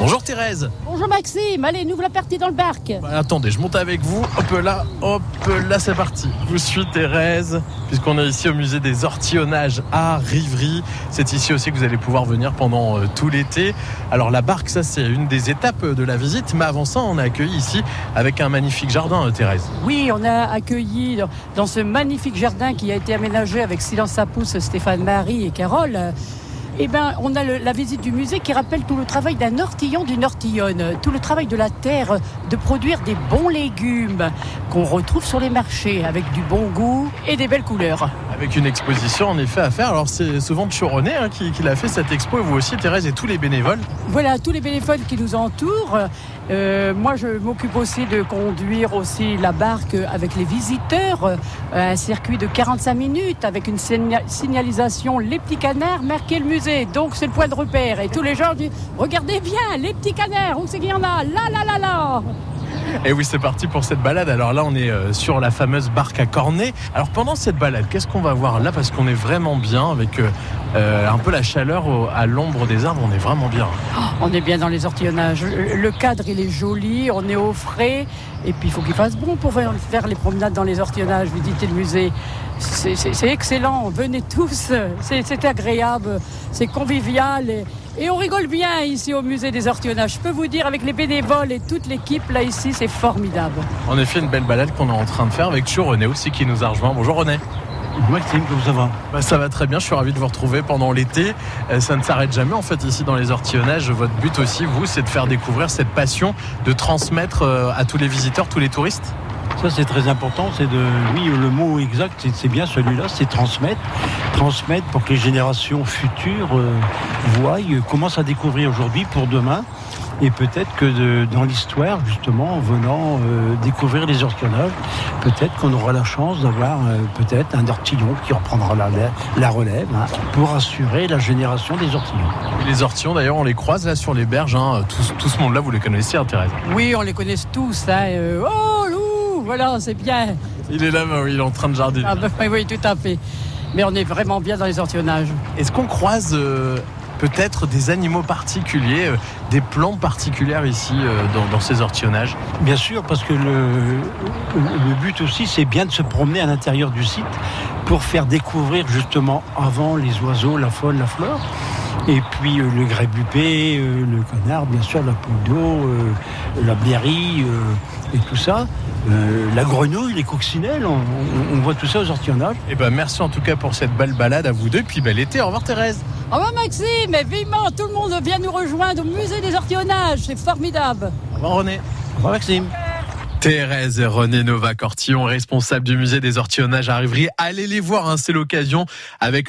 Bonjour Thérèse. Bonjour Maxime, allez, nous voilà partis dans le barque. Bah, attendez, je monte avec vous. Hop là, hop là, c'est parti. Je vous suis Thérèse, puisqu'on est ici au musée des ortillonnages à Rivry. C'est ici aussi que vous allez pouvoir venir pendant euh, tout l'été. Alors la barque, ça c'est une des étapes de la visite, mais avant ça, on a accueilli ici avec un magnifique jardin, euh, Thérèse. Oui, on a accueilli dans- dans ce magnifique jardin qui a été aménagé avec Silence à pouce, Stéphane Marie et Carole. Eh ben, on a le- la visite du musée qui rappelle tout le travail d'un ortillon, d'une ortillonne, tout le travail de la terre, de produire des bons légumes qu'on retrouve sur les marchés avec du bon goût et des belles couleurs. Avec une exposition en effet à faire. Alors c'est souvent de Choronnet hein, qui, qui l'a fait cette expo, et vous aussi Thérèse et tous les bénévoles. Voilà, tous les bénévoles qui nous entourent. Euh, moi, je m'occupe aussi de conduire aussi la barque avec les visiteurs. Euh, un circuit de 45 minutes avec une signa- signalisation Les petits canards marqué le musée. Donc, c'est le point de repère. Et tous les gens disent Regardez bien, les petits canards, où c'est qu'il y en a. Là, là, là, là Et oui, c'est parti pour cette balade. Alors là, on est euh, sur la fameuse barque à cornet. Alors pendant cette balade, qu'est-ce qu'on va voir là? Parce qu'on est vraiment bien avec euh, euh, un peu la chaleur à l'ombre des arbres. On est vraiment bien. On est bien dans les ortillonnages. Le cadre, il est joli, on est au frais. Et puis, il faut qu'il fasse bon pour faire les promenades dans les ortillonnages, visiter le musée. C'est excellent. Venez tous. C'est agréable, c'est convivial. Et on rigole bien ici au musée des ortillonnages. Je peux vous dire, avec les bénévoles et toute l'équipe, là, ici, c'est formidable. En effet, une belle balade qu'on est en train de faire avec Chu René aussi qui nous a rejoint. Bonjour René. Maxime, comment ça va? Bah, ça va très bien, je suis ravi de vous retrouver pendant l'été. Euh, ça ne s'arrête jamais en fait ici dans les ortillonnages. Votre but aussi, vous, c'est de faire découvrir cette passion, de transmettre euh, à tous les visiteurs, tous les touristes? Ça, c'est très important. C'est de, oui, le mot exact, c'est- bien celui-là, c'est transmettre. Transmettre pour que les générations futures euh, voient, euh, commencent à découvrir aujourd'hui pour demain. Et peut-être que de- dans l'histoire, justement, en venant euh, découvrir les ortillonnages, peut-être qu'on aura la chance d'avoir euh, peut-être un ortillon qui reprendra la, la relève hein, pour assurer la génération des ortillons. Et les ortillons d'ailleurs, on les croise là sur les berges. hein. Tout, tout ce monde-là, vous les connaissez, hein, Thérèse? Oui, on les connaît tous. hein. Euh, oh, Voilà, c'est bien. Il est là, oui, il est en train de jardiner. Ah, bah, oui, tout à fait. Mais on est vraiment bien dans les ortillonnages. Est-ce qu'on croise euh, peut-être des animaux particuliers, euh, des plantes particulières ici euh, dans, dans ces ortillonnages Bien sûr, parce que le, le but aussi, c'est bien de se promener à l'intérieur du site pour faire découvrir justement avant les oiseaux, la faune, la flore. Et puis euh, le grébupé, euh, le canard, bien sûr, la poule d'eau, euh, la blairie euh, et tout ça. Euh, la grenouille, les coccinelles, on, on- on voit tout ça aux ortillonnages. Eh ben, merci en tout cas pour cette belle balade à vous deux. Puis bel été. Au revoir Thérèse. Ah bah Maxime, mais vivement, tout le monde vient nous rejoindre au musée des ortillonnages, c'est formidable. Au revoir René. Au revoir Maxime. Thérèse et René Nova Cortillon, responsable du musée des ortillonnages à Rivry. Allez les voir, hein, c'est l'occasion avec